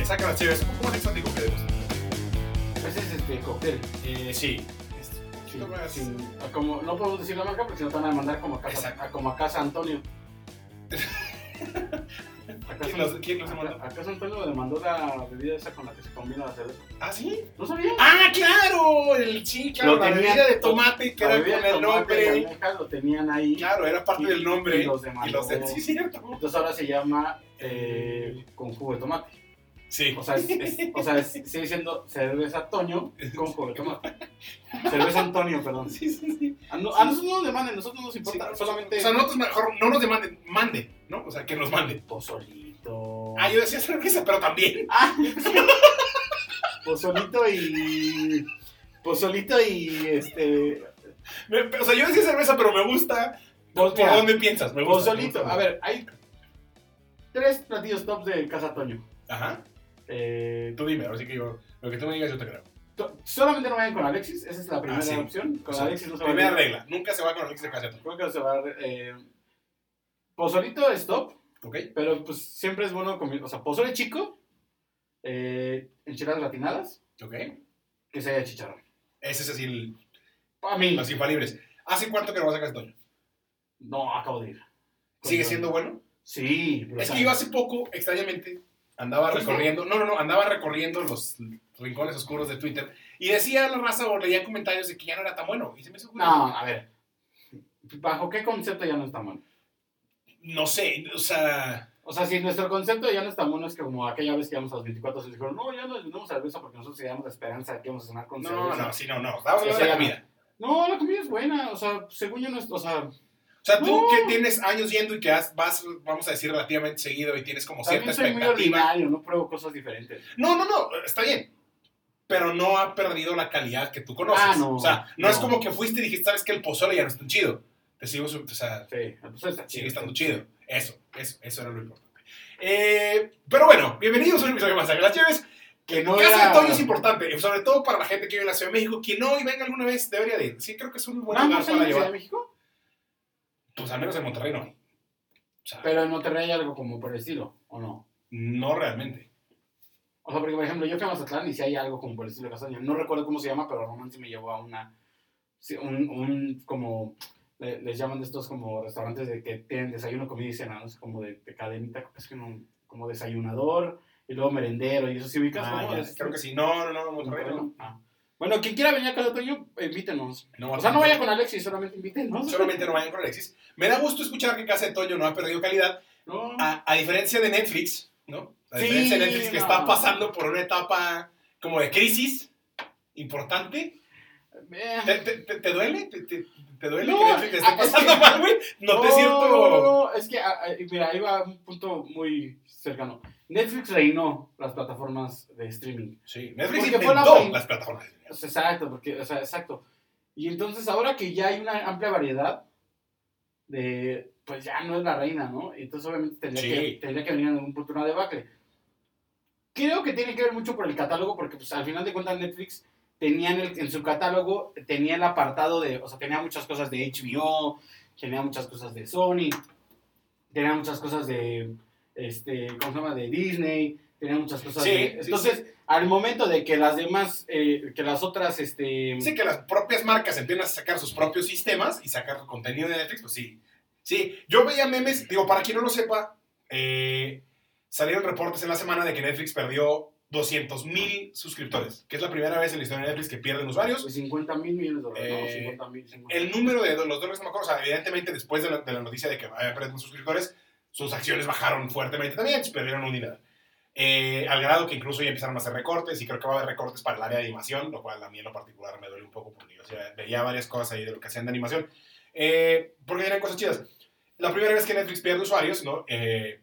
hoy con un episodio más de Saca las Chéves. Un poco más exótico que debemos. Ese es este cóctel. Eh, sí. Sí, sin- como, no podemos decir la marca porque si no te van a mandar como a casa, a, como a casa Antonio. A casa, ¿Quién los- quién los a- mandó? a casa Antonio le mandó la bebida esa con la que se combina la cerveza. ¿Ah, sí? ¿No sabía? ¡Ah, claro! El sí, claro, Lo la tenían- bebida de tomate que era con el tomate de nombre. almeja lo tenían ahí. Claro, era parte Y- del nombre. y los demandó. Y los de- Sí, cierto. Entonces ahora se llama eh, con jugo de tomate. Sí. O sea, es, es- o sea es- sigue siendo cerveza Toño con tomate. Cerveza Antonio, perdón. Sí, sí, sí. A, no- a nosotros no nos demanden, a nosotros no nos importa. Solamente O sea, nosotros mejor no nos demanden, manden, ¿no? O sea, que nos manden. pozolito. Ah, yo decía cerveza, pero también. Ah, pozolito y. Pozolito y este. Me- o sea, yo decía cerveza, pero me gusta. ¿Por dónde piensas? Me gusta. Pozolito. me gusta. A ver, hay tres platillos tops de Casa Toño. Ajá. Eh, Tú dime, ahora sí que yo. Lo que tú me digas, yo te creo. solamente no vayan con Alexis, esa es la primera Ah, sí. opción. Con O sea, Alexis no se Primera regla: nunca se va con Alex de. Creo que se va. Eh, pozolito es top, ¿Ok? pero pues siempre es bueno comer. O sea, pozole chico, eh, enchiladas latinadas, ¿Ok? que se haya chicharrón. Ese es así el- A mí. los infalibles. ¿Hace cuánto que no vas a casa Toño? No, acabo de ir. ¿Sigue siendo bueno? Sí, pero, Es que yo hace poco, extrañamente, andaba recorriendo, no, no, no, andaba recorriendo los rincones oscuros de Twitter y decía la raza o leía comentarios de que ya no era tan bueno. Y se me hizo curioso. No, a ver. ¿Bajo qué concepto ya no está bueno? No sé, o sea, O sea, si nuestro concepto ya no está bueno, es que como aquella vez que íbamos a los 24 se dijeron, no, ya no vendemos cerveza porque nosotros teníamos la esperanza de que íbamos a cenar con no, cerveza. no, sí, no, no, sea, de la no. comida. No, la comida es buena, o sea, según yo no es, o sea, sea, tú No. que tienes años yendo y que has- vas, vamos a decir, relativamente seguido y tienes como cierta también soy muy expectativa. ordinario, no pruebo cosas diferentes. No, no, no, está bien. Pero no ha perdido la calidad que tú conoces. Ah, no, o sea, no, es no. como que fuiste y dijiste, sabes que el pozole ya no es tan chido. Te sigo, o sea, Sí, entonces está sigue estando chido. Eso, eso, eso era lo importante. Eh, pero bueno, bienvenidos a un episodio más de Las Lleves. Que no Casa era... de Toño es importante, sobre todo para la gente que vive en la Ciudad de México. Quien no y venga alguna vez debería de ir. Sí, creo que es un buen ¿Nada lugar más en para la Ciudad de llevar. México? Pues al menos en Monterrey no hay. O sea, Pero en Monterrey hay algo como por el estilo, ¿o no? no realmente. O sea, porque por ejemplo, yo fui a Mazatlán y si hay algo como por el estilo de Castaño. No recuerdo cómo se llama, pero Román sí me llevó a una. sí, un, un como. le- les llaman de estos como restaurantes de que tienen desayuno, comida y cena, ¿no? Es como de, de cadenita, es que no. Como desayunador y luego merendero y eso sí ubicas. Ah, ¿no? ya, creo que sí. No, no, no, Monterrey Monterrey, no. ¿no? Ah. Bueno, quien quiera venir a Casa Toño, invítenos. No, O sea, no vaya con Alexis, solamente invítenos. Solamente no vayan con Alexis. Me da gusto escuchar que Casa de Toño no ha perdido calidad, No. a, a diferencia de Netflix, ¿no? A Sí, diferencia de Netflix que no. está pasando por una etapa como de crisis importante. Eh, ¿Te, te- te- te duele? ¿Te, te- duele No, que Netflix esté ah, es pasando que- mal, güey? No te cierto... No, no, es que, ah, ah, mira, ahí va un punto muy cercano. Netflix reinó las plataformas de streaming. Sí, Netflix Porque fue la las plataformas. O sea, exacto, porque, o sea, exacto. Y entonces ahora que ya hay una amplia variedad de, pues ya no es la reina, ¿no? Entonces obviamente tendría, Sí. que, tendría que venir en algún punto una debacle. Creo que tiene que ver mucho por el catálogo, porque pues al final de cuentas Netflix tenía en, el- en su catálogo, tenía el apartado de, o sea, tenía muchas cosas de HBO, tenía muchas cosas de Sony, tenía muchas cosas de, este, ¿cómo se llama? De Disney, tenía muchas cosas Sí, de... sí, Entonces, al momento de que las demás, eh, que las otras, este... Dice que las propias marcas empiezan a sacar sus propios sistemas y sacar contenido de Netflix, pues sí. Sí, yo veía memes, digo, para quien no lo sepa, eh, salieron reportes en la semana de que Netflix perdió 200 mil suscriptores, que es la primera vez en la historia de Netflix que pierden usuarios. Pues 50 mil millones de dólares, ¿no? Eh, 50 mil. El número de los dólares no me acuerdo, o sea, evidentemente después de la, de la noticia de que había perdido suscriptores, sus acciones bajaron fuertemente también, perdieron un dinero. Eh, al grado que incluso ya empezaron a hacer recortes y creo que va a haber recortes para el área de animación, lo cual a mí en lo particular me duele un poco porque yo o sea, veía varias cosas ahí de lo que hacían de animación, eh, porque eran cosas chidas. La primera vez que Netflix pierde usuarios, ¿no? Eh,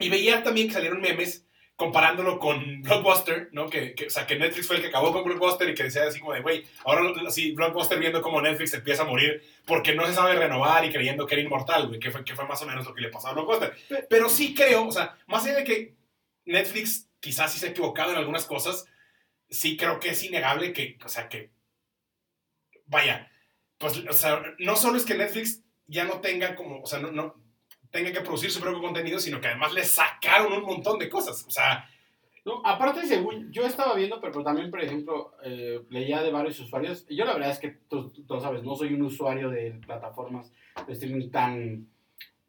y veía también que salieron memes comparándolo con Blockbuster, ¿no? Que, que- o sea, que Netflix fue el que acabó con Blockbuster y que decía así como de, güey, ahora así Blockbuster viendo cómo Netflix empieza a morir porque no se sabe renovar y creyendo que era inmortal, güey, que fue, que fue más o menos lo que le pasó a Blockbuster. Pero sí creo, o sea, más allá de que Netflix quizás sí se ha equivocado en algunas cosas, sí creo que es innegable que, o sea, que, vaya, pues, o sea, no solo es que Netflix ya no tenga como, o sea, no, no tenga que producir su propio contenido, sino que además le sacaron un montón de cosas. O sea, No, aparte, según yo estaba viendo, pero también, por ejemplo, eh, leía de varios usuarios. Yo la verdad es que tú, tú sabes, no soy un usuario de plataformas de streaming tan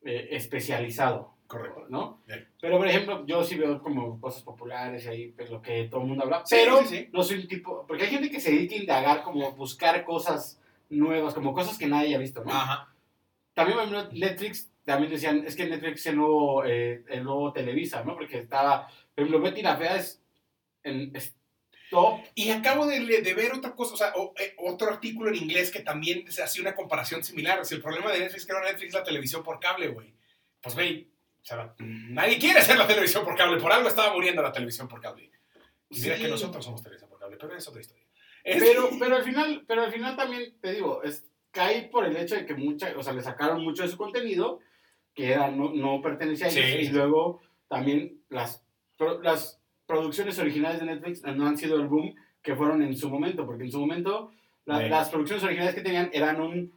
eh, especializado, correcto. ¿no? Bien. Pero, por ejemplo, yo sí veo como cosas populares ahí, pues lo que todo el mundo habla. Sí, pero sí, sí. no soy un tipo, porque hay gente que se dedica a indagar, como buscar cosas nuevas, como cosas que nadie ha visto, ¿no? Ajá. También Netflix, también decían, es que Netflix es el nuevo, eh, el nuevo Televisa, ¿no? Porque estaba, por ejemplo, Betty la Fea es, en, es top. Y acabo de, de ver otra cosa, o sea, o- eh, otro artículo en inglés que también se hacía una comparación similar. O sea, el problema de Netflix es que ahora Netflix la televisión por cable, güey. Pues, güey, o sea, nadie quiere hacer la televisión por cable. Por algo estaba muriendo la televisión por cable. Y mira Sí. que nosotros somos televisión por cable, pero es otra historia. Es- Pero, pero al final, pero al final también, te digo, es, cae por el hecho de que mucha, o sea, le sacaron mucho de su contenido, que era, no, no pertenecía a ellos, Sí. y luego también las, las producciones originales de Netflix no han sido el boom que fueron en su momento, porque en su momento la- Sí. las producciones originales que tenían eran un,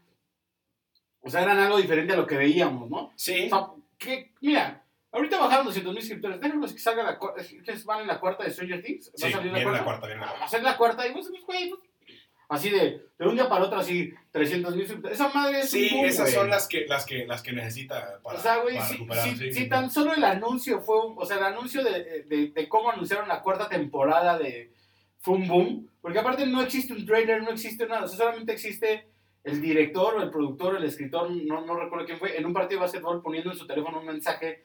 o sea, eran algo diferente a lo que veíamos, ¿no? sí. O sea, que, mira, ahorita bajaron 200 mil suscriptores. Déjanos que salga la cuarta. Van en la cuarta de Stranger Things. Va Sí, a salir la la cuarta. viene la Va cuarta. a ser la cuarta. Y pues, pues, güey, pues, así de, de un día para otro, así, 300 mil suscriptores. Esa madre es Sí, un boom, esas güey. son las que, las que, las que necesita para, O sea, güey, para si, sí, si tan solo el anuncio fue un, o sea, el anuncio de, de, de cómo anunciaron la cuarta temporada de fue un boom, porque aparte no existe un trailer, no existe nada, o sea, solamente existe el director o el productor el escritor, no, no recuerdo quién fue, en un partido de básquetbol poniendo en su teléfono un mensaje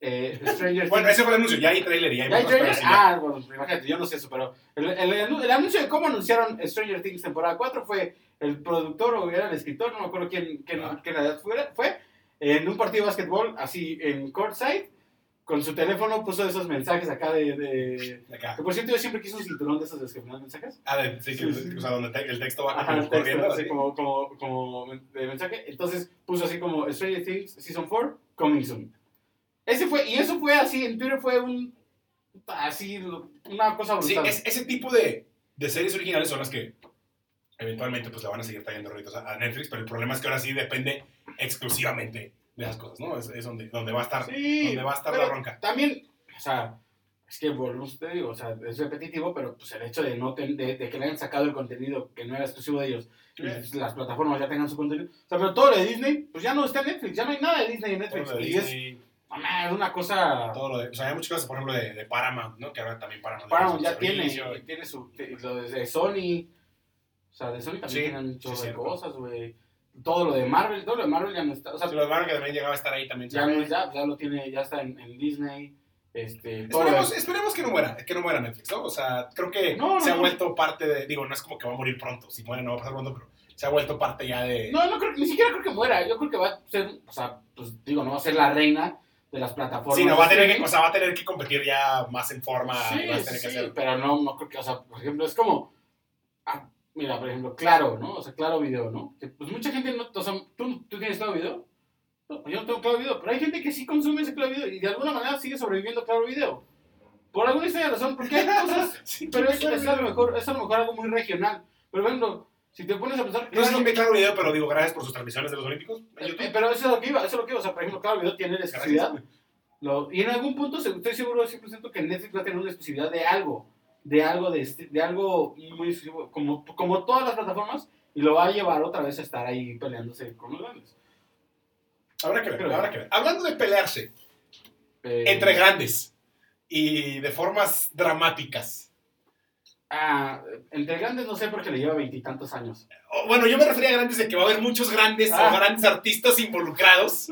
eh, Stranger Bueno, ese fue el anuncio. Ya hay trailer y hay ¿Ya hay trailer? sí, ya. ah, bueno, imagínate, yo no sé eso, pero el, el, el anuncio de cómo anunciaron Stranger Things temporada 4 fue el productor o era el escritor, no me acuerdo quién, quién, Ah. quién fue, fue, en un partido de básquetbol, así en courtside, con su teléfono puso esos mensajes acá de... de acá. que por cierto, yo siempre quise un cinturón de esos de los que ponen mensajes. Ah, de- sí, que, Sí, sí. o sea, donde te- el texto va Ajá, el texto, corriendo. así como, como, como de mensaje. Entonces puso así como Stranger Things Season 4, coming soon. Ese fue, y eso fue así, en Twitter fue un... Así, una cosa Sí, brutal. es- ese tipo de, de series originales son las que eventualmente pues le van a seguir trayendo a Netflix, pero el problema es que ahora sí depende exclusivamente de esas cosas, ¿no? Es, es donde, donde va a estar, Sí, donde va a estar la bronca. También, o sea, es que volvemos, te digo, o sea, es repetitivo, pero pues el hecho de no ten- de, de que le hayan sacado el contenido que no era exclusivo de ellos, y pues, las plataformas ya tengan su contenido. O sea, pero todo lo de Disney, pues ya no está en Netflix, ya no hay nada de Disney en Netflix. y es, Disney, mamá, es una cosa. todo lo de, o sea, hay muchas cosas, por ejemplo, de, de Paramount, ¿no? Que ahora también Paramount. Paramount ya tiene, y tiene su, lo de Sony. O sea, de Sony también Sí, tienen un sí, cosas, güey. Todo lo de Marvel, todo lo de Marvel ya no está. O sea, Sí, lo de Marvel que también llegaba a estar ahí también. ya, no, ya, ya lo tiene, ya está en, en Disney. Este, Esperemos, esperemos que no muera, que no muera Netflix, ¿no? O sea, creo que No, no, se ha vuelto parte de, digo, no es como que va a morir pronto, si muere no va a pasar pronto, pero se ha vuelto parte ya de... No, no creo, ni siquiera creo que muera. Yo creo que va a ser, o sea, pues digo, no va a ser la reina de las plataformas. Sí, no, va a tener que, o sea, va a tener que competir ya más en forma Sí, y va a tener sí, que hacer... pero no, no creo que, o sea, por ejemplo, es como, ah, mira, por ejemplo, Claro, ¿no? O sea, Claro Video, ¿no? Que, pues mucha gente no, o sea, ¿tú, ¿tú tienes Claro Video? No, pues yo no tengo Claro Video, pero hay gente que sí consume ese Claro Video y de alguna manera sigue sobreviviendo Claro Video. Por alguna extraña razón, porque hay cosas, Sí, pero es, claro, es a lo mejor, es a lo mejor algo muy regional. Pero, por ejemplo, si te pones a pensar, No sé Claro- si claro video, pero digo, gracias por sus transmisiones de los Olímpicos en Eh. Pero eso es lo que iba, eso es lo que iba. O sea, por ejemplo, Claro Video tiene la exclusividad. Lo- y en algún punto estoy seguro 100% que Netflix va a tener una exclusividad de algo. De algo, de, este- de algo muy como, como todas las plataformas, y lo va a llevar otra vez a estar ahí peleándose con los grandes. Habrá que ver, Pero- habrá que ver. Hablando de pelearse Eh, entre grandes y de formas dramáticas. ah, entre grandes no sé porque le lleva veintitantos años. Bueno, yo me refería a grandes de que va a haber muchos grandes Ah. o grandes artistas involucrados.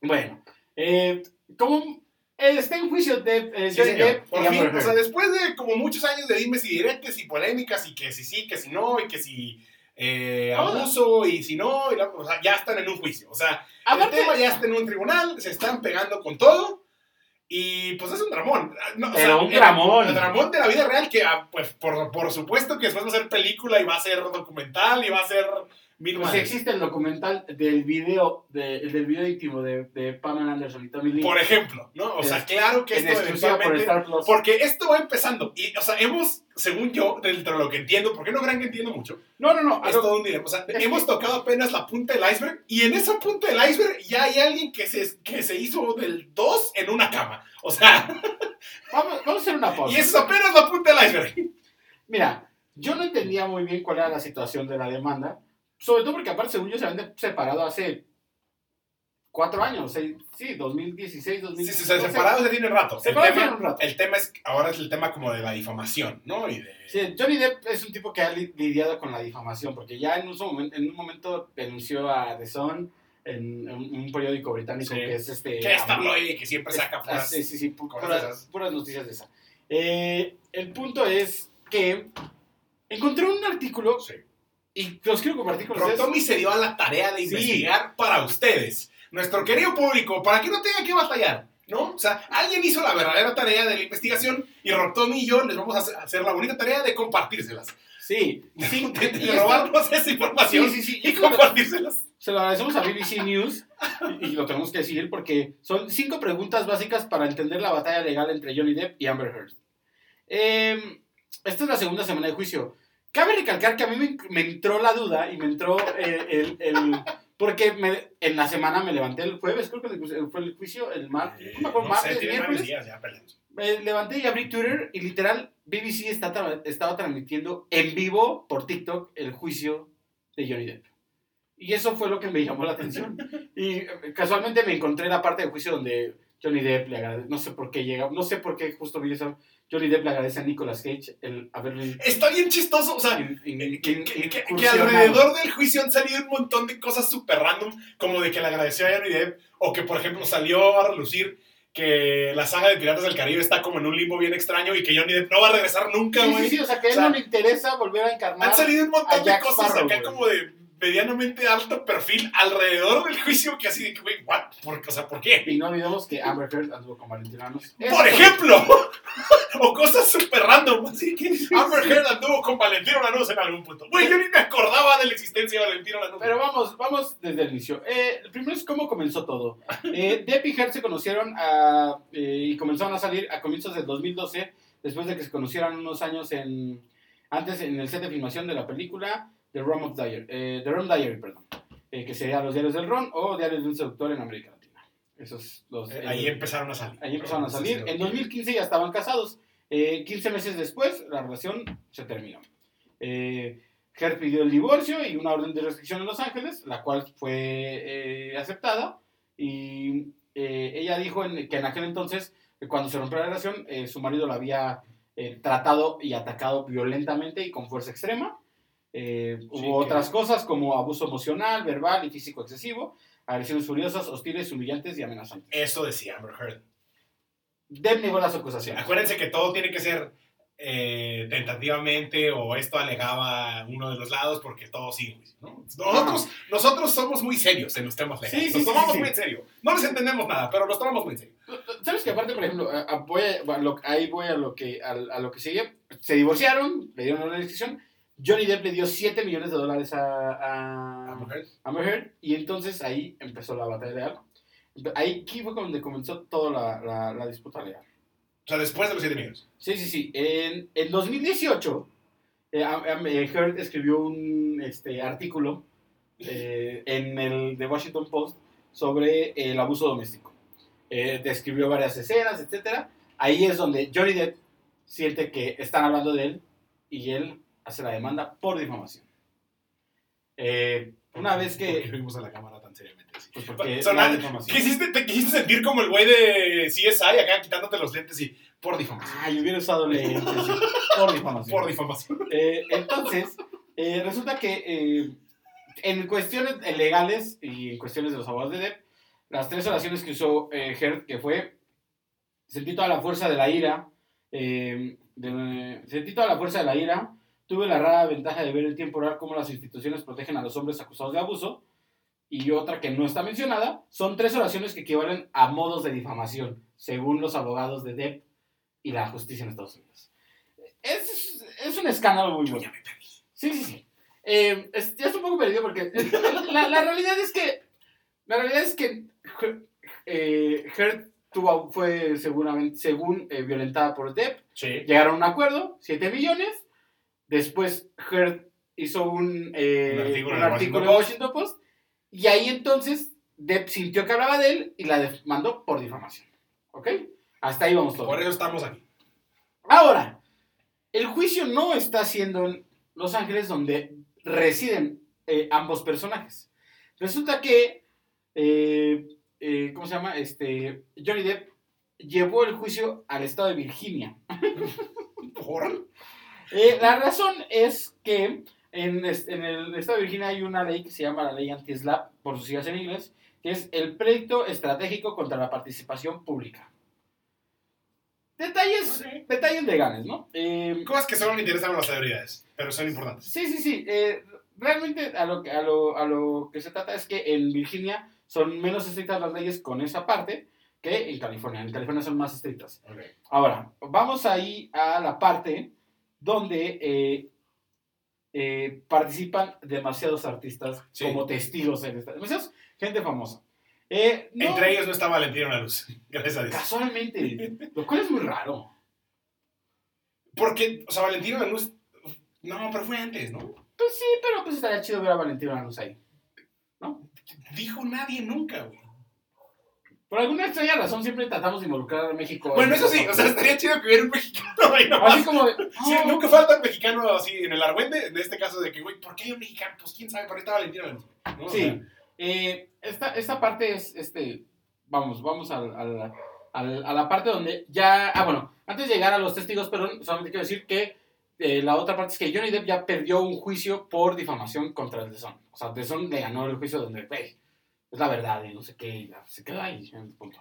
Bueno, eh, como eh, está en juicio de eh, Sí, Johnny señor. Depp Por fin, o sea, después de como muchos años de dimes y diretes y polémicas y que si sí, que si no, y que si eh, abuso y si no, y la- o sea, ya están en un juicio. O sea, Aparte- el tema ya está en un tribunal, se están pegando con todo Y pues es un dramón. No, o Pero sea, un el- dramón. El, dramón de la vida real, que ah, pues por, por supuesto que después va a ser película y va a ser documental y va a ser mil Pues existe el documental del video, de- del video íntimo de, de Pamela Anderson y Tommy Lee. Por ejemplo, ¿no? O sea, claro que esto por eventualmente... Plus. Porque esto va empezando. Y, o sea, hemos, según yo, dentro de lo que entiendo, porque no crean que entiendo mucho, No, no, no. es algo- todo un dilema. O sea, hemos que- tocado apenas la punta del iceberg y en esa punta del iceberg ya hay alguien que se, que se hizo del 2 en una cama. O sea, vamos, vamos a hacer una pausa. y eso es apenas la punta del iceberg. Mira, yo no entendía muy bien cuál era la situación de la demanda. Sobre todo porque aparte, según yo, se habían separado hace cuatro años. seis- sí, 2016, Sí, 2017. sí, se separados ya tiene rato. Separados tiene un rato. el tema es, ahora es el tema como de la difamación, ¿no? Y de... Sí, Johnny Depp es un tipo que ha li- lidiado con la difamación, porque ya en un, momento, en un momento denunció a The Sun en, en un periódico británico Sí. que es este... Que es tabloide, que siempre saca Ah, puras... sí, sí, sí, pu- puras, puras noticias de esa. Eh, el punto es que encontré un artículo Sí. Y los quiero compartir con ustedes. Rotomi se dio a la tarea de Sí. investigar para ustedes, nuestro querido público, para que no tengan que batallar, ¿no? O sea, alguien hizo la verdadera tarea de la investigación y Rotomi y yo les vamos a hacer- la bonita tarea de compartírselas. Sí, sí, De, de robarnos esa información Sí, sí, sí. y compartírselas. se lo agradecemos a BBC News y, y lo tenemos que decir porque son cinco preguntas básicas para entender la batalla legal entre Johnny Depp y Amber Heard. Eh, esta es la segunda semana de juicio. Cabe recalcar que a mí me, me entró la duda y me entró eh, el, el- porque me- en la semana me levanté el jueves, creo que fue el juicio, el martes, no me acuerdo, Eh, martes, miércoles. días, ya. Me levanté y abrí Twitter y literal BBC está tra- estaba transmitiendo en vivo por TikTok el juicio de Johnny Depp. Y eso fue lo que me llamó la atención. Y eh, casualmente me encontré la parte del juicio donde Johnny Depp le agradece, no sé por qué llega, no sé por qué justo vi eso, Johnny Depp le agradece a Nicolas Cage el haberle Está bien chistoso, o sea, in- in- que, in- que- que- que incursionado. alrededor del juicio han salido un montón de cosas súper random, como de que le agradeció a Johnny Depp, o que, por ejemplo, salió a relucir que la saga de Piratas del Caribe está como en un limbo bien extraño y que Johnny Depp no va a regresar nunca, Sí, güey. sí, sí, o sea, que a él O sea, no le interesa volver a encarnar. Han salido un montón de cosas Sparrow, acá como de medianamente alto perfil alrededor del juicio que así de que, güey, what? ¿Por, o sea, ¿por qué? Y no olvidemos que Amber Heard anduvo con Valentina Ramos. Por ejemplo, o cosas súper random, así que Amber Heard anduvo con Valentino Lanús en algún punto. Güey, yo ni me acordaba de la existencia de Valentino Lanús. Pero vamos, vamos desde el inicio. Eh, el primero es cómo comenzó todo. Eh, Depp y Heard se conocieron a- eh, y comenzaron a salir a comienzos del 2012, después de que se conocieran unos años en, antes en el set de filmación de la película The Rum of Diary, eh, The Rum Diary, perdón, eh, que sería Los Diarios del Ron o Diarios de un Seductor en América Latina. Esos los, Eh, ahí empezaron a salir. Ahí empezaron a salir. En lo- 2015 ya estaban casados. Eh, 15 meses después, la relación se terminó. Eh, pidió el divorcio y una orden de restricción en Los Ángeles, la cual fue eh, aceptada. Y eh, ella dijo en- que en aquel entonces, cuando se rompió la relación, eh, su marido la había tratado y atacado violentamente y con fuerza extrema. Hubo otras cosas como abuso emocional, verbal y físico excesivo, agresiones furiosas, hostiles, humillantes y amenazantes. Eso decía Amber Heard. Depp negó las Sí, acusaciones. acuérdense que todo tiene que ser eh, tentativamente o esto alegaba uno de los lados porque todo sigue. ¿no? Nosotros, nosotros somos muy serios en los temas legales. Sí, sí, nos sí, tomamos sí, muy en serio. No les entendemos nada, pero los tomamos muy en serio. ¿Sabes que aparte, por ejemplo, a- a- voy a- a lo- ahí voy a lo que a, lo que sigue? Se divorciaron, le dieron una decisión. Johnny Depp le dio 7 millones de dólares a, a Amber Heard. Y entonces ahí empezó la batalla legal. Ahí aquí fue donde comenzó toda la, la- la disputa legal. O sea, después de los 7 millones. Sí, sí, sí. En, en 2018, eh, eh, Heard escribió un este, artículo eh, en el The Washington Post sobre el abuso doméstico. Eh, describió varias escenas, etc. Ahí es donde Johnny Depp siente que están hablando de él y él hace la demanda por difamación. Eh, una vez ¿Por qué que... vimos a la cámara? Pues porque Sonaba- la difamación. ¿Quisiste, te quisiste sentir como el güey de CSI acá quitándote los lentes y por difamación. Ay, hubiera usado lentes. sí, Por difamación. Por difamación. Eh, entonces, eh, resulta que eh, en cuestiones legales y en cuestiones de los abogados de Depp, las tres oraciones que usó Heard, que fue, sentí toda la fuerza de la ira, de- sentí toda la fuerza de la ira, tuve la rara ventaja de ver en tiempo real cómo las instituciones protegen a los hombres acusados de abuso, y otra que no está mencionada, son tres oraciones que equivalen a modos de difamación, según los abogados de Depp y la justicia en Estados Unidos. Es, es un escándalo muy bueno. Sí, sí, sí. Eh, es- ya estoy un poco perdido porque la, la realidad es que la realidad es que eh, Heard tuvo, fue seguramente, según eh, violentada por Depp. Sí. Llegaron a un acuerdo, 7 millones. Después Heard hizo un, eh, Un artículo un en artículo Washington Washington Post. Y ahí entonces Depp sintió que hablaba de él y la demandó por difamación. ¿Ok? Hasta ahí vamos todos. Por eso estamos aquí. Ahora, el juicio no está siendo en Los Ángeles donde residen eh, ambos personajes. Resulta que, eh, eh, ¿cómo se llama? Este, Johnny Depp llevó el juicio al estado de Virginia. Por. La razón es que en, en el estado de Virginia hay una ley que se llama la ley anti-SLAPP, por sus siglas en inglés, que es el pleito estratégico contra la participación pública. Detalles, Ok. detalles legales, ¿no? Eh, Cosas que solo le interesan a las celebridades, pero son importantes. Sí, sí, sí. eh, realmente a lo, que, a, lo, a lo que se trata es que en Virginia son menos estrictas las leyes con esa parte que en California. En California son más estrictas. Ok. Ahora, vamos ahí a la parte donde eh, eh, participan demasiados artistas Sí. como testigos en esta. Demasiados gente famosa. Eh, no- Entre ellos no está Valentina La Luz, gracias a Dios. Casualmente, lo cual es muy raro. Porque, o sea, Valentina La Luz, no, pero fue antes, ¿no? Pues sí, pero pues estaría chido ver a Valentina Lanús ahí. Dijo nadie nunca, güey. Por alguna extraña razón siempre tratamos de involucrar a México. Bueno, en eso sí, o sea, estaría chido que hubiera un mexicano ahí nomás. Así como de. Sí, "Oh, nunca falta un mexicano así en el argüende, en este caso de que, güey, ¿por qué hay un mexicano? Pues quién sabe, pero ahí está Valentina. ¿no? O Sí. sea, eh, esta, esta parte es, este, vamos, vamos al- a la parte donde ya, ah, bueno, antes de llegar a los testigos, perdón, solamente quiero decir que eh, la otra parte es que Johnny Depp ya perdió un juicio por difamación contra el The Sun. O sea, The Sun le ganó el juicio donde, güey, es la verdad y no sé qué, se quedó ahí en el punto.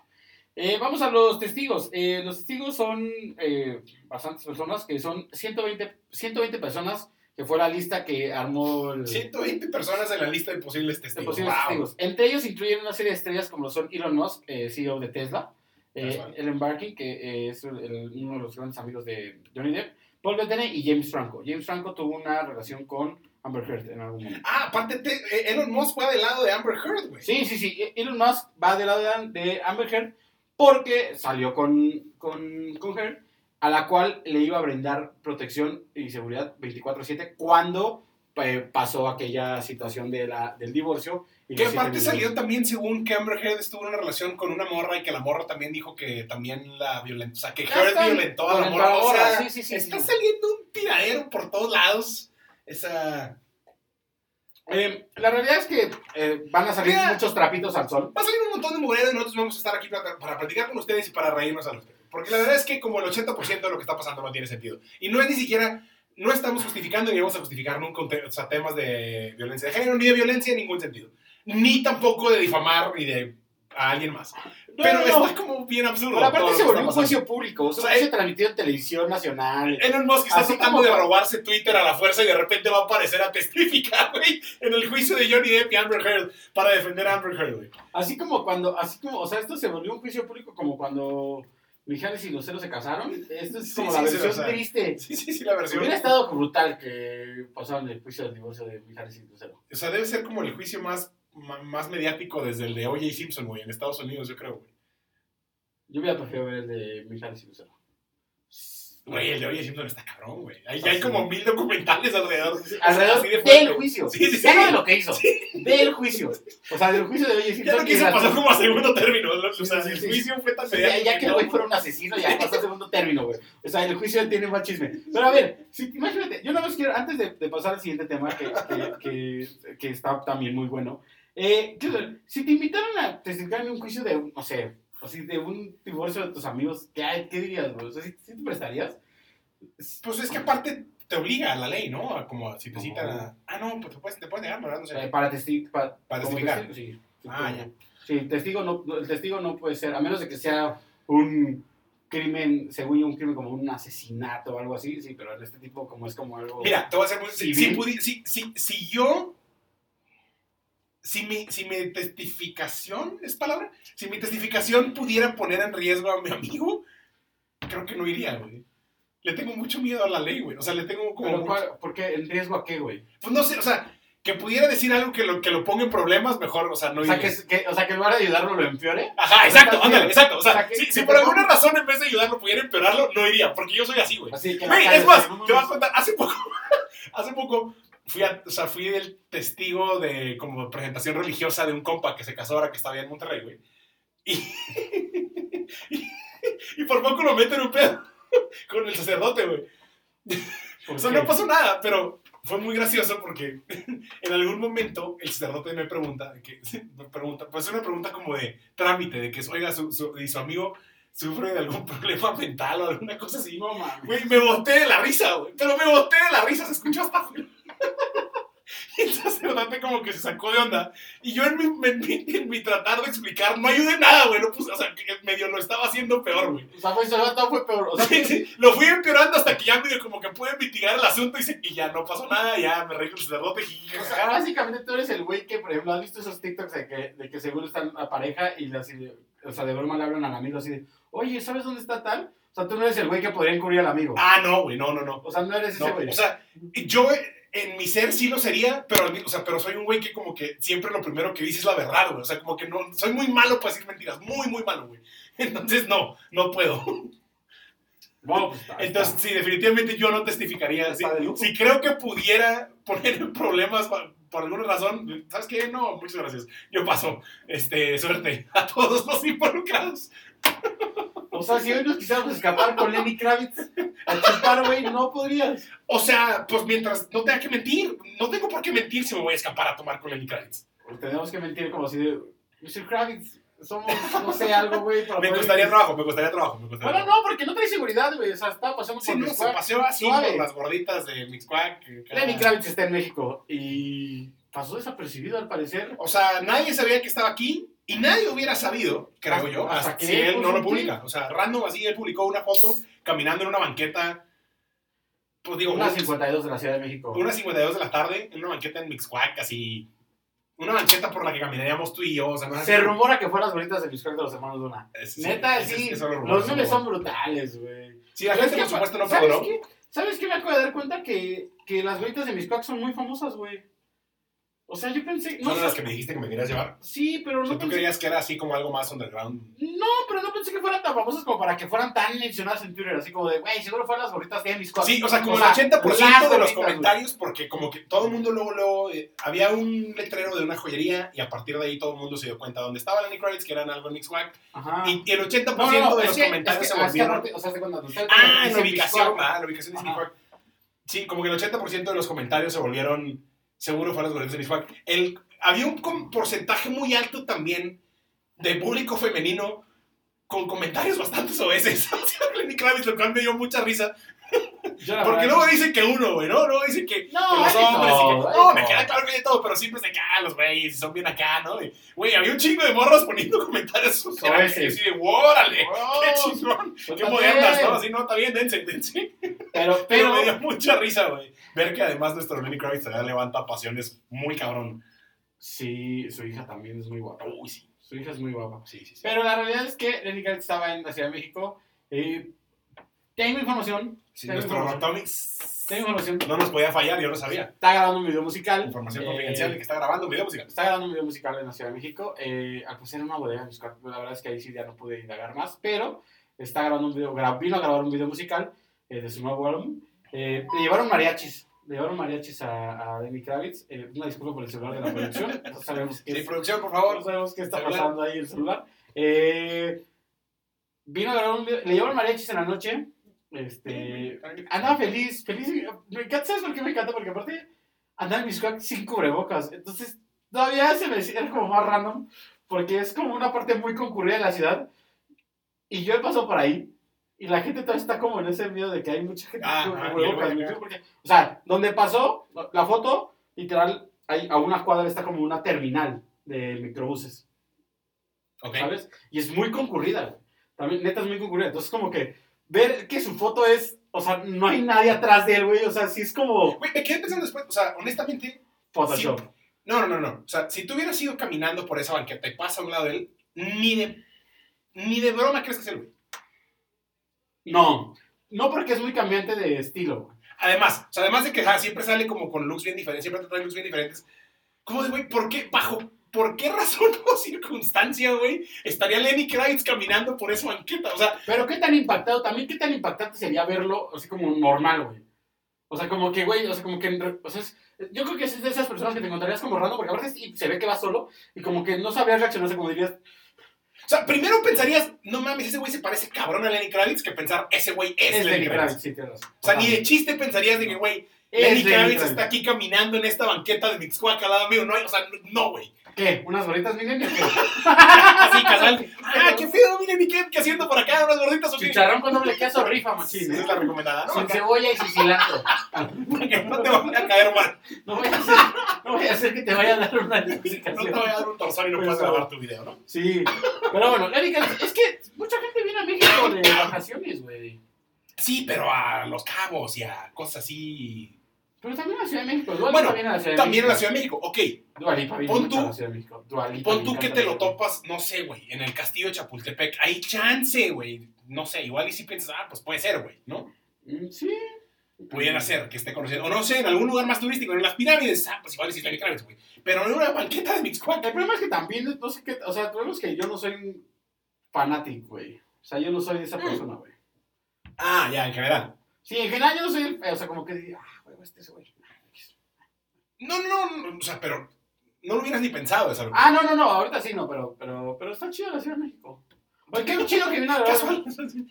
Eh, vamos a los testigos. Eh, los testigos son eh, bastantes personas, que son 120, 120 personas, que fue la lista que armó el... 120 personas en la lista de posibles de testigos. posibles Wow. testigos. Entre ellos incluyen una serie de estrellas como lo son Elon Musk, eh, CEO de Tesla. Ellen Barkin, que es el- el- uno de los grandes amigos de Johnny Depp, Paul Bettany y James Franco. James Franco tuvo una relación con Amber Heard en algún momento. Ah, aparte, te- eh, Elon Musk va del lado de Amber Heard, güey. Sí, sí, sí. Elon Musk va del lado de- de Amber Heard porque salió con, con, con Heard, a la cual le iba a brindar protección y seguridad 24-7 cuando eh, pasó aquella situación de la, del divorcio. Y Que aparte salió también según que Amber Heard estuvo en una relación con una morra y que la morra también dijo que también la violentó. O sea, que Heard violentó a la morra. O sea, morra, sí, sí, sí, está saliendo un tiradero por todos lados. Esa... Eh, la realidad es que eh, van a salir Mira. muchos trapitos al sol. Va a salir un montón de mujeres y nosotros vamos a estar aquí para, para platicar con ustedes y para reírnos a los Porque la verdad es que como el 80% de lo que está pasando no tiene sentido. Y no es ni siquiera, no estamos justificando ni vamos a justificar nunca o sea, temas de violencia de género, ni de violencia en ningún sentido. Ni tampoco de difamar ni de a alguien más. No, Pero no, no. está como bien absurdo. Pero aparte se volvió un juicio público, O sea, juicio transmitido en televisión nacional. Elon Musk está tratando de robarse Twitter a la fuerza y de repente va a aparecer a testificar, güey, en el juicio de Johnny Depp y Amber Heard para defender a Amber Heard, güey. Así como cuando, así como, o sea, esto se volvió un juicio público como cuando Mijares y Lucero se casaron. Esto es como sí, la sí, versión triste. Sí, sí, sí, la versión. Hubiera estado brutal que pasaran el juicio del divorcio de Mijares y Lucero. O sea, debe ser como el juicio más, más mediático desde el de O.J. Simpson, güey, en Estados Unidos, yo creo, güey. Yo hubiera preferido ver el de Mijares y Lucero. Güey, el de O.J. Simpson está cabrón, güey. Hay, Ah, hay sí. como mil documentales alrededor. Alrededor Así de del juicio. Sí, sí, sí. Ya no de lo que hizo. Del juicio. O sea, del juicio de Oye Ya Simpson. lo que y se la- pasó como a segundo término. ¿no? O sea, Sí, sí, el sí. juicio fue tan Sí, ya, mediático. ya que el no, güey fuera un asesino, ya pasó a segundo término, güey. O sea, el juicio tiene más chisme. Pero a ver, si, imagínate, yo nada más quiero, antes de, de pasar al siguiente tema, que, que, que, que está también muy bueno, eh, si te invitaran a testificar en un juicio de, un- no sé, así de un divorcio de tus amigos, ¿qué, qué dirías, güey? O sea, ¿sí, sí te prestarías? Pues es que aparte te obliga a la ley, ¿no? Como si te citan a... Ah, no, pues te puedes, te puedes negar, ¿verdad? No sé. Eh, para testificar. Para testificar. Sí, Ah, ya. Sí, testigo no, el testigo no puede ser, a menos de que sea un crimen, según yo, un crimen como un asesinato o algo así, sí, pero en este tipo como es como algo... Mira, te voy a hacer muy... Si, si, si, si, si yo... si mi, si mi testificación, ¿es palabra? Si mi testificación pudiera poner en riesgo a mi amigo, creo que no iría, güey. Le tengo mucho miedo a la ley, güey. O sea, le tengo como... Pero, mucho- ¿cuál- ¿Por qué? ¿En riesgo a qué, güey? Pues no sé, o sea, que pudiera decir algo que lo, que lo ponga en problemas, mejor, o sea, no O sea, que, que- o sea, que en lugar de ayudarlo lo empeore. Ajá, exacto, ándale, exacto. O sea, O sea, que- si, si por alguna ponga- razón en vez de ayudarlo pudiera empeorarlo, no iría, porque yo soy así, güey. Así que. Güey, es más, te voy a mames. contar, hace poco, hace poco fui, a- o sea, fui el testigo de como presentación religiosa de un compa que se casó ahora que estaba en Monterrey, güey. Y, y, y por poco lo meten en un pedo con el sacerdote, güey. ¿Por O sea, no pasó nada, pero fue muy gracioso porque en algún momento el sacerdote me pregunta, que, me pregunta, pues es una pregunta como de trámite, de que, oiga, su, su- y su amigo sufre de algún problema mental o alguna cosa así. No mames. Güey, me boté de la risa, güey. Pero me boté de la risa, se escuchó hasta afuera. Y el sacerdote como que se sacó de onda. Y yo en mi, en mi, en mi tratar de explicar no ayudé nada, güey. No puse- o sea, que medio lo estaba haciendo peor, güey. O sea, güey, se todo fue peor. O sea, Sí, sí, Lo fui empeorando hasta que ya medio como que pude mitigar el asunto y, se- y ya no pasó nada. Ya me reí con el sacerdote. jiji, O sea, básicamente tú eres el güey que, por ejemplo, has visto esos TikToks de que, de que seguro están la pareja y de- o sea, de broma le hablan al amigo así de, oye, ¿sabes dónde está tal? O sea, tú no eres el güey que podría encubrir al amigo. Ah, no, güey, no, no, no. O sea, no eres ese No, güey. o sea, yo en mi ser sí lo sería, pero, o sea, pero soy un güey que como que siempre lo primero que dice es la verdad, güey. O sea, como que no, soy muy malo para decir mentiras, muy, muy malo, güey. Entonces, no, no puedo. Bueno, pues, está- Entonces, sí, definitivamente yo no testificaría. Está lujo. si creo que pudiera poner en problemas por alguna razón, ¿sabes qué? No, muchas gracias. Yo paso. Este, suerte a todos los involucrados. O sea, si hoy nos quisiéramos escapar con Lenny Kravitz a chupar, güey, no podrías. O sea, pues mientras no tenga que mentir, no tengo por qué mentir si me voy a escapar a tomar con Lenny Kravitz. Pues tenemos que mentir como si de, Mr. Kravitz, somos, no sé, algo, güey. Me poder- costaría trabajo, me costaría trabajo, me costaría Bueno, trabajo. no, porque no trae seguridad, güey. O sea, está pasando Sí, por no, se paseó así Suave. por las gorditas de Mixquack. Lenny Kravitz está en México y pasó desapercibido al parecer. O sea, nadie sabía que estaba aquí y nadie hubiera sabido, creo yo, hasta hasta que si él no lo publica. O sea, random así, él publicó una foto caminando en una banqueta, pues digo, Una una, 52 de la Ciudad de México. una 52 de la tarde, en una banqueta en Mixquack, así. Una banqueta por la que caminaríamos tú y yo. O sea, no Se rumora que fue las bolitas de Biscuit de los hermanos Luna. es- Neta, es- sí. es los es memes solo son brutales, güey. Sí, la Pero gente, por supuesto, no ¿sabes perdonó. qué? ¿Sabes qué me acabo de dar cuenta? Que, que las bolitas de Biscuit son muy famosas, güey. O sea, yo pensé. No Son las que me dijiste que me querías llevar. Sí, pero O no sea, tú pensé. creías que era así como algo más underground. No, pero no pensé que fueran tan famosas como para que fueran tan mencionadas en Twitter. Así como de, güey, seguro fueron las gorritas de Biscuit. Sí, o sea, como O el sea, 80% las de los gorritas, comentarios, porque como que todo el mundo luego, luego, eh, había un letrero de una joyería y a partir de ahí todo el mundo se dio cuenta dónde estaba Lenny Kravitz, que eran algo en Mixwag, Ajá. y, y el 80% No, de es los que- comentarios es que- se es volvieron... o sea, cuando el- ah, la ubicación, ah, la ubicación de Ajá. Mixwag. Sí, como que el 80% de los comentarios se volvieron, seguro fueron gorritas de Mixwag. El, había un porcentaje muy alto también de público femenino con comentarios bastante soeces hacia Lenny Kravitz, lo cual me dio mucha risa. Yo la Porque luego dicen que uno, güey, ¿no? Luego dicen que, No, que los hombres. y todo, que- no, de me queda claro que hay de todo, pero siempre es de acá, los güeyes, y son bien acá, ¿no? Y, Güey, había un chingo de morros poniendo comentarios acá, Soeces. así de, órale, Oh, qué chingón, qué suéltate. modernas, ¿no? Así, no, está bien, dense, dense. Pero, Pero pero, me dio mucha risa, güey. Ver que además nuestro Lenny Kravitz todavía levanta pasiones muy cabrón. sí, su hija también es muy guapa. Uy, sí. Su hija es muy guapa. Sí, sí, sí. Pero la realidad es que Lenny Kravitz estaba en la Ciudad de México. Eh, tengo información. Sí, tengo nuestro información. Rotommy Tengo información. no nos podía fallar, yo no sabía. Está grabando un video musical. Información Eh, confidencial de que está grabando un video musical. Está grabando un video musical en la Ciudad de México. Eh, al parecer en una bodega. La verdad es que ahí sí ya no pude indagar más. Pero está grabando un video. vino a grabar un video musical eh, de su nuevo álbum. Eh, le llevaron mariachis. Le llevaron mariachis a, a Lenny Kravitz. Eh, una disculpa por el celular de la producción. No sabemos qué Sí, es. producción, por No favor. sabemos qué está pasando ahí el celular. Eh, vino a grabar un video. Le llevaron mariachis en la noche. Este, andaba feliz, feliz. Me encanta, ¿sabes por qué me encanta? Porque aparte andaba en Miscuac sin cubrebocas. Entonces, todavía se me era como más random. Porque es como una parte muy concurrida de la ciudad. Y yo he pasado por ahí. Y la gente todavía está como en ese miedo de que hay mucha gente Ah, con ah, cubrebocas. Porque, o sea, donde pasó la foto, literal, hay, a una cuadra está como una terminal de microbuses. Ok. ¿sabes? Y es muy concurrida. También, neta, es muy concurrida. Entonces, como que ver que su foto es, o sea, no hay nadie atrás de él, güey. O sea, sí es como Güey, me quedé pensando después, o sea, honestamente, Photoshop. No, no, no, no. O sea, si tú hubieras ido caminando por esa banqueta y pasa a un lado de él, ni de, ni de broma crees que es el güey. No, no porque es muy cambiante de estilo. güey. Además, o sea, además de que ah, siempre sale como con looks bien diferentes, siempre trae looks bien diferentes. ¿Cómo de, güey, por qué, bajo, por qué razón o circunstancia, güey, estaría Lenny Kravitz caminando por esa banqueta? O sea, Pero qué tan impactado, también qué tan impactante sería verlo así como normal, güey. O sea, como que, güey, o sea, como que, o sea, es- yo creo que es de esas personas que te encontrarías como raro, porque aparte sí, se ve que va solo y como que no sabrías reaccionar, o sea, como dirías, o sea, primero pensarías, no mames, ese güey se parece cabrón a Lenny Kravitz, que pensar, ese güey es, es Lenny Lenny Kravitz. Kravitz, sí. O sea, ni de chiste pensarías de que, güey, Lenny Lenny Kravitz está aquí caminando en esta banqueta de Mixcoac al lado mío. No, o sea, no, güey. ¿Qué? ¿Unas bolitas, mi nene? o qué? Así, casual. Ah, qué feo, mire, mi qué, ¿qué haciendo por acá? Unas gorditas o qué? Chicharrón con doble queso rifa, machín, Esa ¿eh? es la recomendada, ¿no? Sin Acá, cebolla y sin cilantro. no te vaya a caer mal. No voy a hacer, no voy a hacer que te vaya a dar una No te vaya a dar un torzón y no puedas Pues, grabar tu video, ¿no? Sí, pero bueno, Erika, es que mucha gente viene a México de vacaciones, güey. Sí, pero a Los Cabos y a cosas así. Pero también a la Ciudad de México. Dua Bueno, viene a la Ciudad de También en México. la Ciudad de México. Ok, Dua Lipa viene Pon tú- a la Ciudad de México. Dua Lipa pon tú que te lo topas, no sé, güey, en el castillo de Chapultepec. Hay chance, güey. No sé, igual y si piensas, ah, pues puede ser, güey, ¿no? Mm, Sí. Pudiera ser que esté conociendo. O no sé, en algún lugar más turístico, en las pirámides. Ah, pues igual y si es Lenny Kravitz, güey. Pero en una banqueta de Mixcoac. El problema es que también, no sé qué, o sea, el problema es que yo no soy un fanático, güey. O sea, yo no soy esa Mm. persona, güey. Ah, ya, en general. Sí, en general yo no soy el, o sea, como que, ah, este ese güey. No, no, no, o sea, pero no lo hubieras ni pensado eso. Ah, no, no, no, ahorita sí no, pero, pero, pero está chido la Ciudad de México. Oye, qué chido que viene a grabar.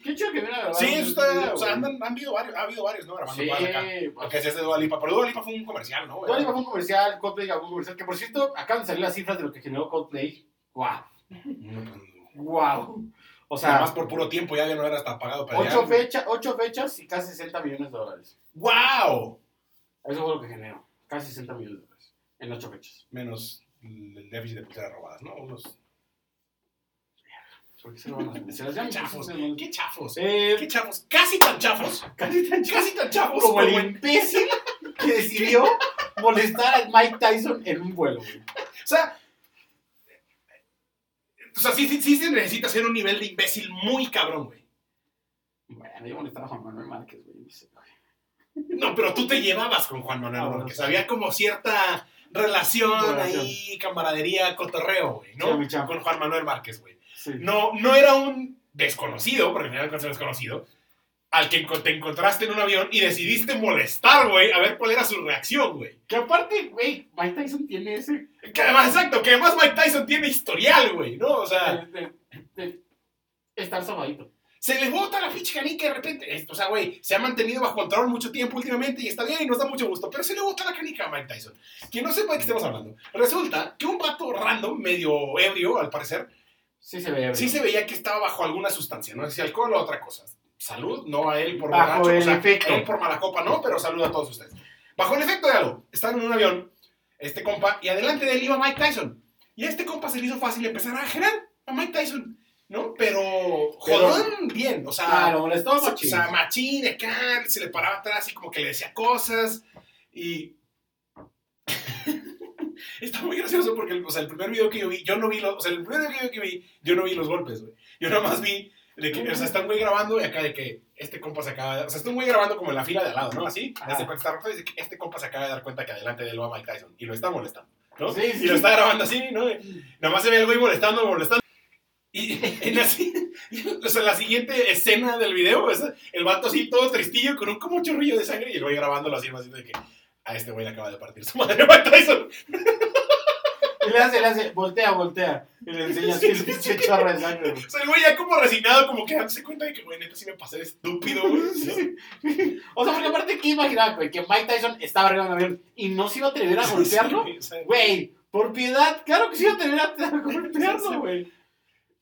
Qué chido que viene a grabar. Sí, eso está. video, O sea, han habido varios, ha habido varios, ¿no? Grabando Sí, acá. Porque si es de Dua Lipa. Pero Dua Lipa fue un comercial, ¿no? Dua Lipa fue un comercial, Coldplay grabó un comercial, que por cierto, acaban de salir las cifras de lo que generó Coldplay. ¡Guau! ¡Guau! O sea, Además, por puro tiempo ya no era hasta pagado para ocho, fecha, ocho fechas y casi 60 millones de dólares. ¡Wow! Eso fue lo que generó. Casi 60 millones de dólares. En ocho fechas. Menos el déficit de pulseras robadas, ¿no? Unos. ¿Por qué se lo van a hacer? Se las llaman Chafos. ¡Qué chafos! Eh, ¡Qué chafos! ¡Casi tan chafos! casi tan ¡Casi tan chafos! como el imbécil que decidió molestar a Mike Tyson en un vuelo, güey. O sea. O sea, sí, sí, sí se necesita ser un nivel de imbécil muy cabrón, güey. Bueno, yo molestaba a Juan Manuel Márquez, güey. no sé, güey. No, pero tú te llevabas con Juan Manuel, Ah, bueno, porque sí. había como cierta relación, Relación. ahí, camaradería, cotorreo, güey, ¿no? con Juan Manuel Márquez, güey. Sí. No, no era un desconocido, porque final es un desconocido, al que te encontraste en un avión y decidiste molestar, güey, a ver cuál era su reacción, güey. Que aparte, güey, Mike Tyson tiene ese. Que además, exacto, que además Mike Tyson tiene historial, güey, ¿no? O sea, de, de- de estar sobadito. Se le bota la pinche canica de repente. Esto, o sea, güey, se ha mantenido bajo control mucho tiempo últimamente y está bien y nos da mucho gusto, pero se le bota la canica a Mike Tyson. Quien no sepa de qué estamos hablando, resulta que un vato random, medio ebrio, al parecer, Sí se ve. sí se veía que estaba bajo alguna sustancia, no sé si alcohol o otra cosa. Salud, no a él por Bajo borracho, el o sea, efecto. a él por mala copa, no, pero salud a todos ustedes. Bajo el efecto de algo, estaban en un avión, este compa, y adelante de él iba Mike Tyson. Y a este compa se le hizo fácil empezar a ajenar a Mike Tyson, ¿no? Pero, jodón, bien, o sea, Claro, molestó o machín. sea, machín, acá, se le paraba atrás y como que le decía cosas. Y. Está muy gracioso porque, o sea, el primer video que yo vi, yo no vi los. O sea, el primer video que vi, yo no vi los golpes, güey. Yo nada más vi de que, o sea, está un güey grabando y acá de que este compa se acaba de. O sea, está un güey grabando como en la fila de al lado, ¿no? Así. Hace cuenta está roto y dice que este compa se acaba de dar cuenta que adelante de él va Mike Tyson y lo está molestando, ¿no? Sí, sí. Y lo está grabando así, ¿no? Y nada más se ve el güey molestando, molestando. Y en la, o sea, la siguiente escena del video es el vato así todo tristillo con un como chorrillo de sangre y el güey grabándolo así, así de que a este güey le acaba de partir su madre Mike Tyson. Y le hace, le hace, voltea, voltea. Y le enseña así el pinche chorro de sangre, güey. O sea, el güey ya como resignado, como que dándose cuenta de que, güey, neta sí me pasé de estúpido, güey. O sea, porque aparte, ¿qué imaginaba, güey? Que Mike Tyson estaba arriba de un avión y no se iba a atrever a golpearlo. Sí, Güey, por piedad, claro que se iba a atrever a a golpearlo, güey.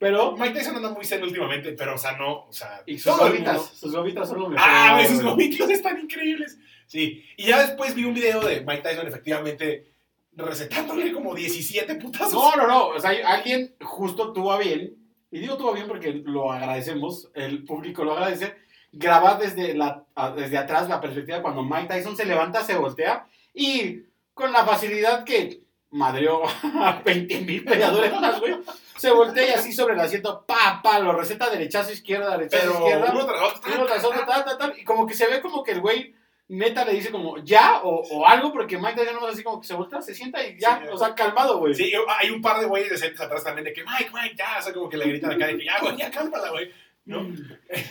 Pero. Mike Tyson anda muy zen últimamente, pero, o sea, no, o sea... Y sus gomitas, sus gomitas son lo mejor. Ah, güey, sus gomitas están increíbles. Sí, y ya después vi un video de Mike Tyson efectivamente recetándole como 17 putazos. No, no, no. O sea, alguien justo tuvo a bien, y digo tuvo a bien porque lo agradecemos, el público lo agradece, grabar desde, la, desde atrás la perspectiva cuando Mike Tyson se levanta, se voltea y con la facilidad que madreó a 20 mil peleadores más, güey. Se voltea y así sobre el asiento, pa, pa, lo receta derechazo, izquierda, derechazo, Pero izquierda. uno tras otro. uno tras otro, tal, tal, tal, y como que se ve como que el güey neta le dice como ya o, o algo, porque Mike Tyson no así como que se voltea, se sienta y ya, Sí, o sea, calmado, güey. Sí, hay un par de güeyes decentes atrás también de que Mike, Mike, ya, o sea, como que le gritan acá de que ya, güey, ya, cálmala, güey. ¿No?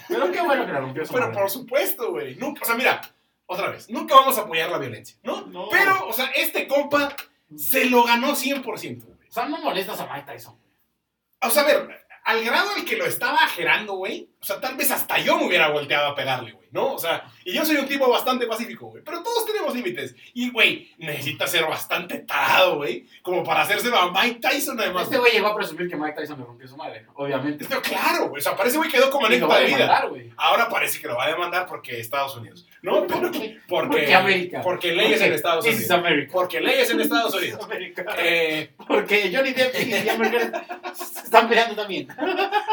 Pero qué bueno que la rompió su Pero madre. por supuesto, güey. Nunca, o sea, mira, otra vez, nunca vamos a apoyar la violencia, ¿no? No. Pero, o sea, este compa se lo ganó 100%, güey. O sea, no molestas a Mike Tyson. O sea, a ver, al grado al que lo estaba gerando, güey, o sea, tal vez hasta yo me hubiera volteado a pegarle, güey, ¿no? O sea, y yo soy un tipo bastante pacífico, güey, pero todos tenemos límites. Y, güey, necesita ser bastante tarado, güey, como para hacérselo a Mike Tyson, además. Este güey llegó a presumir que Mike Tyson le rompió su madre, obviamente. Pero claro, güey, o sea, parece, güey, quedó como anécdota de vida. Ahora parece que lo va a demandar porque Estados Unidos, ¿no? Porque, Porque América. Porque leyes en Estados Unidos. Porque leyes en Estados Unidos. América. Eh, Porque Johnny Depp y se están peleando también.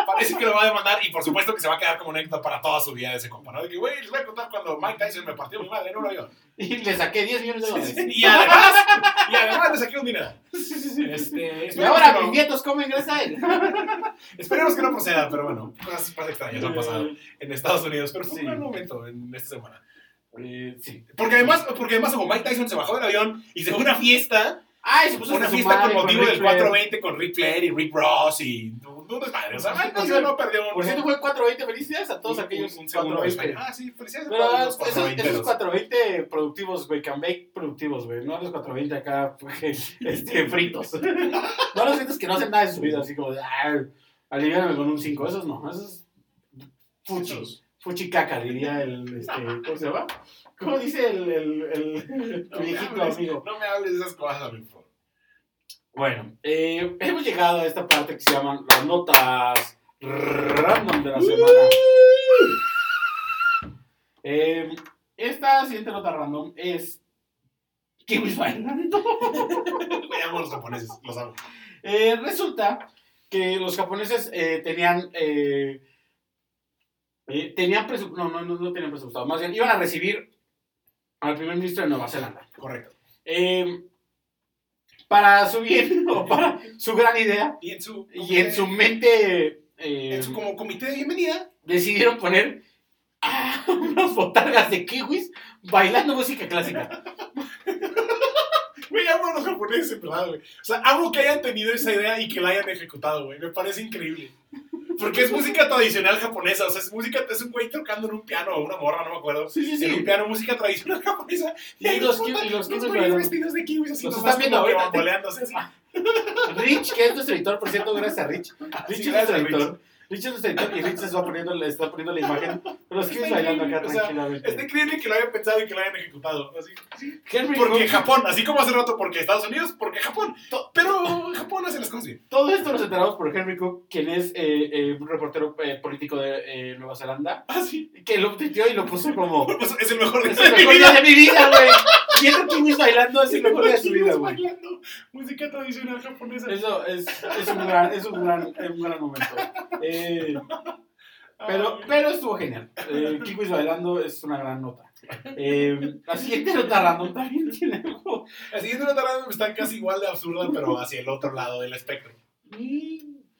parece que lo va a demandar y por supuesto que se va a quedar como anécdota para toda su vida de ese compa, ¿no? De que, güey, les voy a contar cuando Mike Tyson me partió mi madre en un avión. Y le saqué 10 millones de dólares. Y además, y además le saqué un dinero. Este, Y ahora mis no, nietos comen gracias a él. esperemos que no proceda, pero bueno, cosas, cosas extrañas han pasado en Estados Unidos, pero fue Sí. un buen momento en esta semana. Eh, sí. Porque además, porque además como Mike Tyson se bajó del avión y se fue a una fiesta, Ay, se puso una fiesta madre con motivo del Flair. 420 con Rick Flair y Rick Ross y un desmadre. O sea, Mike Tyson no perdió un, Por cierto, fue 420. Felicidades a todos un- aquellos un segundo de 420. España. Ah, sí, felicidades a Pero todos los esos, esos 420. 420 productivos, güey, can bake productivos, güey. No los 420 acá, este, fritos. No los fritos que no hacen nada de su vida, así como de, aliviáname con un 5. Esos no, esos fuchos. Fuchicaca, diría el, este, ¿cómo se llama? ¿Cómo dice el, el, el, No viejito hables, amigo? no me hables de esas cosas, favor. Bueno, eh, hemos llegado a esta parte que se llaman las notas random de la semana. Eh, esta siguiente nota random es Kiwis bailando. Me amo a los japoneses, los amo. Eh, resulta que los japoneses eh, tenían. eh, eh, tenían presu- no, no, no, no tenían presupuestado. Más bien, iban a recibir al primer ministro de Nueva Zelanda. Correcto. Eh, para su bien o para su gran idea Y en su... y en su mente. eh, En su como comité de bienvenida, decidieron poner a unas botargas de kiwis bailando música clásica. Güey, amo a los japoneses, güey. O sea, amo que hayan tenido esa idea y que la hayan ejecutado, güey. Me parece increíble. Porque es música tradicional japonesa. O sea, es música, es un güey tocando en un piano o una morra, no me acuerdo. Sí, sí, En un sí. piano, música tradicional japonesa. Y ahí los los los güeyes vestidos de kiwis así Los están viendo ahorita. Rich, que es nuestro editor, por cierto, gracias a Rich. Rich Sí, es nuestro editor. Rich es nuestro editor y Rich se está poniendo, le está poniendo la imagen. Pero los Está kiwis bailando acá increíble, o sea, tranquilamente. Está increíble que lo hayan pensado y que lo hayan ejecutado. Así. Henry Porque Japón, así como hace rato, porque Estados Unidos, porque Japón. To- Pero Japón hace las cosas bien. Todo esto nos enteramos por Henry Cook, quien es eh, eh, un reportero eh, político de eh, Nueva Zelanda, Ah, sí. que lo tuiteó y lo puso como. Es el mejor día Es de el mi mejor vida. día de mi vida, güey. Viendo kiwis bailando es el mejor día de su vida, güey. música tradicional japonesa. Eso es, es un gran, es un gran, es un gran momento. Eh, pero, pero estuvo genial. Eh, Kiwis bailando es una gran nota. Eh, la siguiente nota random también tiene algo. La siguiente nota random está casi igual de absurda, pero hacia el otro lado del espectro.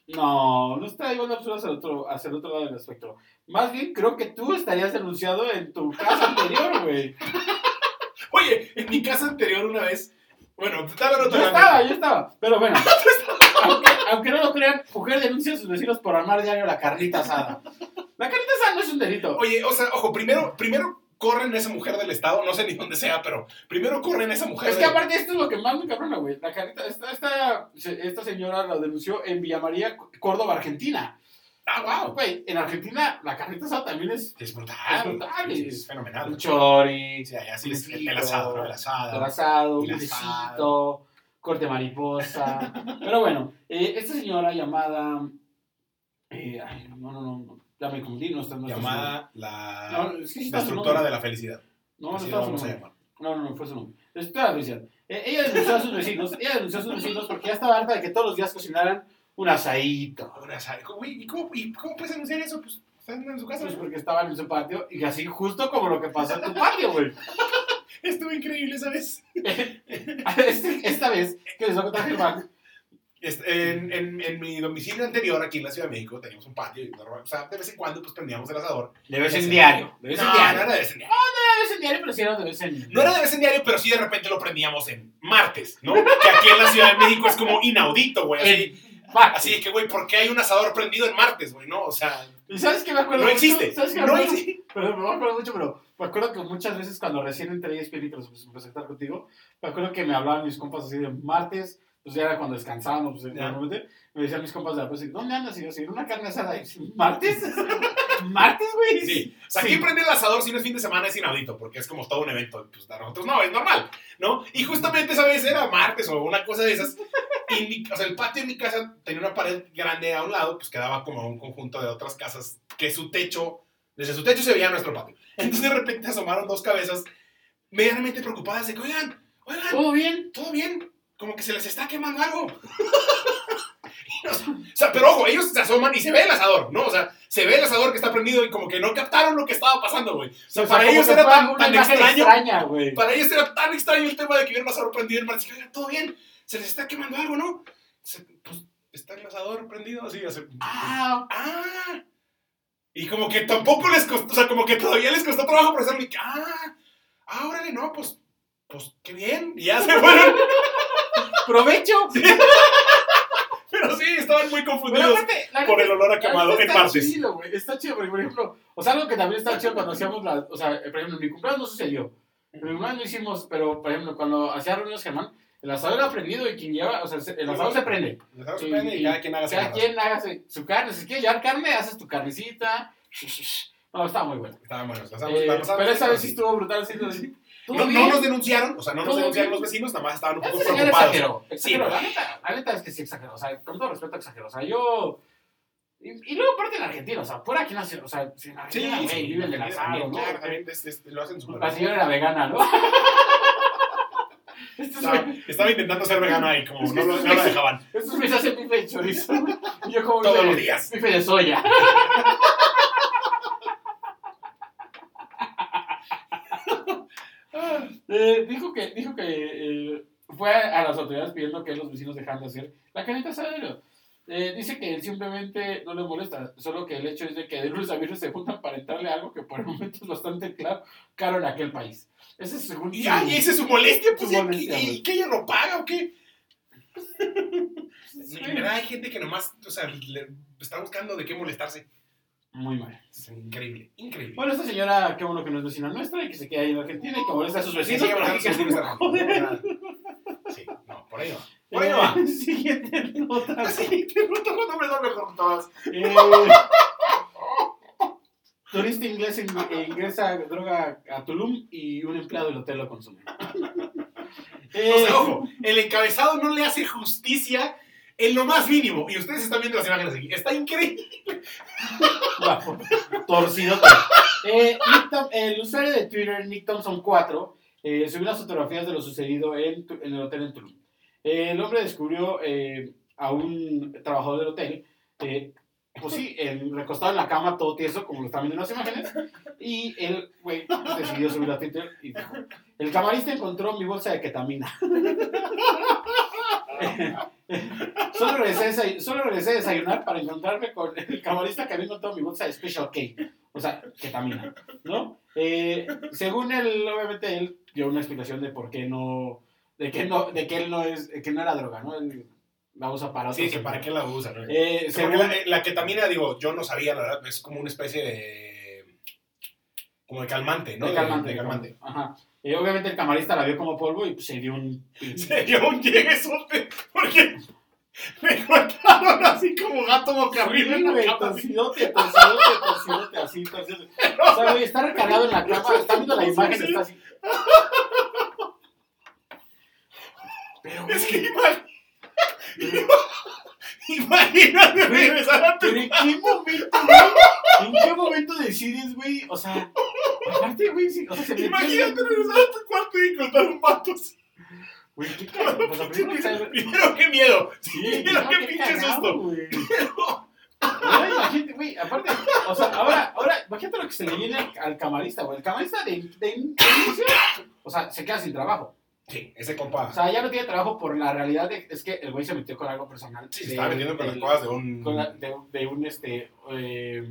No, no está igual de absurdo hacia el, otro, hacia el otro lado del espectro. Más bien, creo que tú estarías denunciado en tu casa anterior, güey. Oye, en mi casa anterior una vez. Bueno, tal la nota Yo estaba, yo estaba. Pero bueno, aunque, aunque no lo crean, mujer denuncia a sus vecinos por armar diario la carnita asada. La carnita asada no es un delito. Oye, o sea, ojo, primero, primero corren a esa mujer del Estado, no sé ni dónde sea, pero primero corren a esa mujer Es que del- aparte esto es lo que más me cabrona, güey. La carita, esta, esta, esta señora la denunció en Villa María, Córdoba, Argentina. Ah, wow. Güey, en Argentina la carnita asada también es Es brutal. Es brutal, Es, fenomenal. un chori, Sí, es el, el asado. El el asado. asado, un el besito, corte mariposa. Pero bueno, eh, esta señora llamada... eh, ay, no, no, no, no, ya me confundí, no está no su Llamada la. No, destructora de la felicidad. No, no llamar. No, no, no, fue su nombre. Estoy a Luisa. Eh, ella denunció a sus vecinos, ella denunció a sus vecinos porque ya estaba harta de que todos los días cocinaran un asadito. Un. Güey, ¿y cómo, ¿y cómo puedes anunciar eso? Pues están en su casa. Pues porque estaban en su patio y así justo como lo que pasó en tu patio, güey. Estuvo increíble, ¿sabes? Esta vez que les voy a contar Germán, Este, En, en, en mi domicilio anterior, aquí en la Ciudad de México, teníamos un patio. y normal- o sea, de vez en cuando, pues prendíamos el asador. de vez en diario. De vez en No, diario. no era de vez en diario. de vez en diario, pero sí era de vez en. No era de vez en diario, pero sí de repente lo prendíamos en martes, ¿no? Que aquí en la Ciudad de México es como inaudito, güey. Así, así de que, güey, ¿por qué hay un asador prendido en martes, güey? No, o sea, ¿Y sabes qué me acuerdo no mucho? existe. ¿Sabes qué me No acuerdo? existe. Pero me acuerdo mucho, pero me acuerdo que muchas veces cuando recién entré a ESPN y a estar contigo, me acuerdo que me hablaban mis compas así de martes, pues ya era cuando descansábamos, pues, normalmente, me decían mis compas de la pues, ¿dónde andas? Y yo, sí, en una carne asada. Y yo, ¿martes? ¿Martes, güey? Sí. O sea, Sí. aquí prender el asador si no es fin de semana es inaudito, porque es como todo un evento. Pues para nosotros no, es normal, ¿no? Y justamente esa vez era martes o una cosa de esas. Y mi- o sea, el patio de mi casa tenía una pared grande a un lado, pues quedaba como un conjunto de otras casas que su techo, desde su techo se veía nuestro patio. Entonces de repente asomaron dos cabezas medianamente preocupadas de que, oigan, oigan, ¿Todo bien? todo bien, como que se les está quemando algo. o sea, pero ojo, ellos se asoman y se ve el asador, ¿no? O sea, se ve el asador que está prendido y como que no captaron lo que estaba pasando, güey. O sea, O sea, para ellos era fue tan, extraño. extraña, güey. Para ellos era tan extraño el tema de que hubiera un asador prendido. El mar dice, "Oigan, todo bien, se les está quemando algo, ¿no? Se- pues está el asador prendido así, así. Ah, Ah. Y como que tampoco les costó, o sea, como que todavía les costó trabajo procesarlo. y que, Ah, ah, órale, no, pues, pues qué bien. Y ya se fueron. provecho. Pero sí, estaban muy confundidos aparte, por el olor a quemado en está martes. chido, güey. Está chido, porque, por ejemplo, o sea, algo que también estaba chido cuando hacíamos la, o sea, por ejemplo, en mi cumpleaños no sucedió. En mi cumpleaños no hicimos, pero, por ejemplo, cuando hacía reuniones Germán, el asador era prendido y quien lleva, o sea, se- el asador se prende. El asador se prende y y cada quien haga su Cada quien haga su- su carne. Si quieres llevar carne, haces tu carnecita. No, estaba muy bueno. Eh, pero esa vez sí estuvo brutal, sí, así. ¿Todo No, no nos denunciaron, o sea, no nos ¿Todo denunciaron bien? los vecinos, nada más estaban un poco preocupados. exageró. exageró. Sí, la, neta, la neta es que sí exageró. O sea, con todo respeto, exageró. O sea, yo. Y, y luego, aparte en Argentina, o sea, fuera aquí nació. O sea, si en Sí, Argentina, güey, sí, viven del asado, ¿no? claro, también es- es- lo hacen súper La bien. señora era vegana, ¿no? Estaba, intentando ser vegana y como Es que no lo, no lo dejaban. estos güeyes hacen bife de chorizo. Yo como Todos los días. Bife de soya. Eh, dijo que, dijo que eh, fue a, las autoridades pidiendo que los vecinos dejaran de hacer la caneta asadero. Eh, dice que él simplemente no le molesta, solo que el hecho es de que de lunes a viernes se juntan para entrarle a algo que por el momento es bastante claro, caro en aquel país. Ese es según Y, su- ah, y esa es su molestia, pues, Su ¿y- molestia, y, que ella no paga o qué? Sí. Hay gente que nomás, o sea, le- está buscando de qué molestarse. Muy mal. Es increíble, increíble. Bueno, esta señora, qué bueno que no es vecina nuestra y que se queda ahí en Argentina y que molesta a sus vecinos. sí, sí, sí. Sí, no, por ahí no. Por ahí no va. Eh, Siguiente nota. Sí, te gusta cuando me da mejor todas. Eh, turista inglés in- eh, ingresa droga a Tulum y un empleado del hotel lo consume. Eh, O sea, ojo, el encabezado no le hace justicia en lo más mínimo. Y ustedes están viendo las imágenes aquí. Está increíble. guapo, torcidote. Eh, el usuario de Twitter, Nick Thompson 4, eh, subió unas fotografías de lo sucedido en el hotel en Tulum. El hombre descubrió eh, a un trabajador del hotel, eh, pues sí, recostado en la cama, todo tieso, como lo están viendo en las imágenes, y él, güey, decidió subir a Twitter y dijo, el camarista encontró mi bolsa de ketamina. solo, regresé solo regresé a desayunar para encontrarme con el camarista que había encontrado mi bolsa de Special K. O sea, ketamina, ¿no? Eh, según él, obviamente, él dio una explicación de por qué no, de que no, de que él no es, que no era droga, ¿no? Él la usa para Sí, que para qué la usan. ¿no? Eh, según, que la, la ketamina, digo, yo no sabía, la verdad, es como una especie de. como de calmante, ¿no? de calmante, De, calmante. Ajá. Eh, obviamente el camarista la vio como polvo y pues, se dio un... Se dio un lleguesote porque me cortaron así como gato boca arriba en la cama. torcidote, torcidote, torcidote, así, torcidote. O sea, güey, está recargado en la cama, está viendo la imagen, está así. Pero, Es que imag- imagínate regresar a tu ¿pero en qué momento, güey? ¿En qué momento decides, güey? O sea, aparte, güey, sí, o sea, se Imagínate regresar a tu cuarto y encontrar un vato así. Güey, qué cagado. Sea, primero Primero, qué miedo. Sí, no, qué qué pinche susto. güey. Imagínate, güey, aparte, o sea, ahora, ahora, imagínate lo que se le viene al, camarista, güey. El camarista de, de, de inicio, o o sea, se queda sin trabajo. Sí, ese compa. O sea, ya no tiene trabajo por la realidad de, es que el güey se metió con algo personal. sí, se de- estaba metiendo con las cosas de un. con la- de, un, este, eh,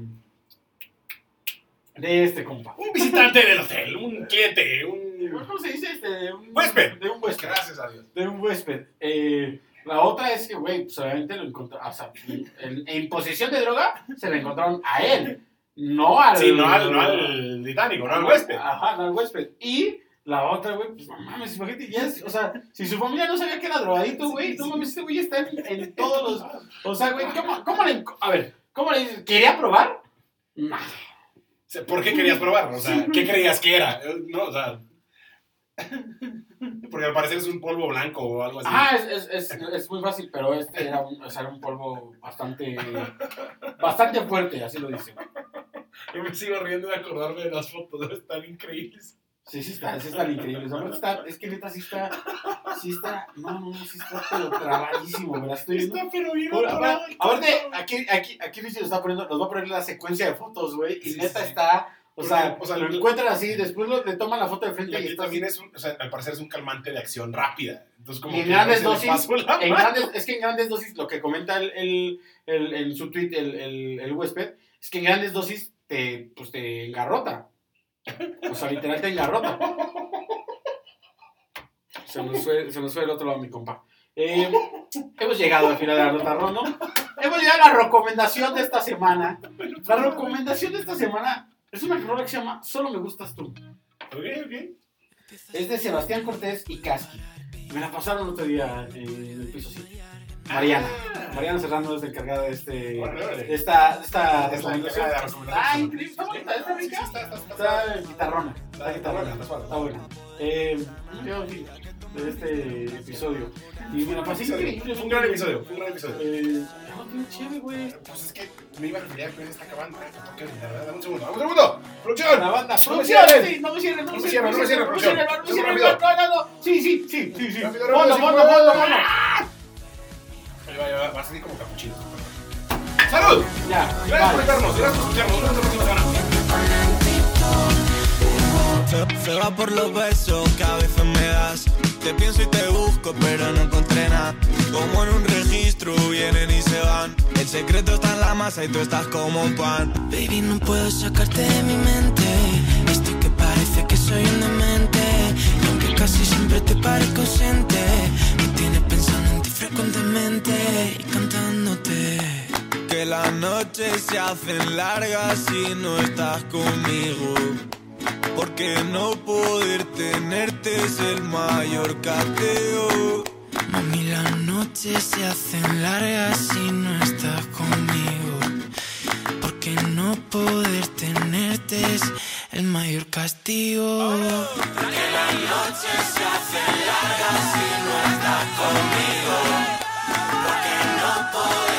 de este compa. Un visitante del hotel, un cliente, un. ¿Cómo se dice? Este, un Huésped. De un huésped. Gracias a Dios. De un huésped. Eh, la otra es que, güey, pues obviamente lo encontraron, o sea, en, en posesión de droga se le encontraron a él, no al... Sí, no al, no al británico, no al huésped. Ajá, no al huésped. Y la otra, güey, pues no mames, imagínate, ya o sea, si su familia no sabía que era drogadito, güey, no mames, este güey está en, en todos los... O sea, güey, ¿cómo, cómo le... A ver, ¿cómo le dices? ¿Quería probar? No. ¿Por qué querías probar? O sea, ¿qué creías que era? No, o sea. Porque al parecer es un polvo blanco o algo así. Ah, es, es, es, es muy fácil, pero este era un, o sea, era un polvo bastante, bastante fuerte, así lo dice. Yo me sigo riendo de acordarme de las fotos, están increíbles. Sí, sí está, sí están increíbles. Está, es que neta sí está, sí está, no, no, no, sí está pero trabadísimo, me la estoy viendo. Está pero bien aparte, aquí, aquí, aquí Luis nos está poniendo, nos va a poner la secuencia de fotos, güey, y Sí, neta sí. está, o sea, o sea, lo encuentran así, después lo- le toman la foto de Y frente y, aquí está también así. es un, o sea, al parecer es un calmante de acción rápida. Entonces, como Y en que grandes dosis, en grandes, es que en grandes dosis, lo que comenta el, el, el- en su tweet el, el, el huésped, es que en grandes dosis te, pues te engarrota. O sea, literal te engarrota. Se nos fue, se nos fue el otro lado, mi compa. Eh, hemos llegado al final de la nota, ¿no? Hemos llegado a la recomendación de esta semana. La recomendación de esta semana es una rola que se llama Solo me gustas tú. Ok, ok. Es de Sebastián Cortés y Casqui. Me la pasaron el otro día en el piso 7. Mariana. Mariana Serrano es la encargada de este. Esta. esta Es recomendación. Ah, increíble. Está bonita, está rica. Está, está, está, Está guitarrona. Está guitarrona. está buena. Eh, sí, de este episodio. Y la pasé increíble. Fue un gran episodio, fue un gran episodio. Eh, no, qué chévere, güey. Pues es que me iba a referir a que ya está acabando. Verdad, dame un segundo, dame un segundo. ¡Producción! La banda. No me Producción, cierren. sí, no me cierren, no me No me cierren. no me cierren, No me cierren, no me cierren. No, no, no. Sí, sí, sí, sí, sí. Ahí va, ahí va, va a salir como capuchino. ¡Salud! Ya, Gracias por vernos, gracias por escucharnos. Nos vemos la próxima semana. Se, se va por los besos que a veces me das. Te pienso y te busco, pero no encontré nada. Como en un registro, vienen y se van. El secreto está en la masa y tú estás como un pan. Baby, no puedo sacarte de mi mente. Estoy que parece que soy un demente. Y aunque casi siempre te parezco y cantándote. Que las noches se hacen largas si no estás conmigo. Porque no poder tenerte es el mayor cateo. Mami, las noches se hacen largas si no estás conmigo. Porque no poder tenerte es el mayor castigo. Oh, que las noches se hacen largas si no estás conmigo. Boy.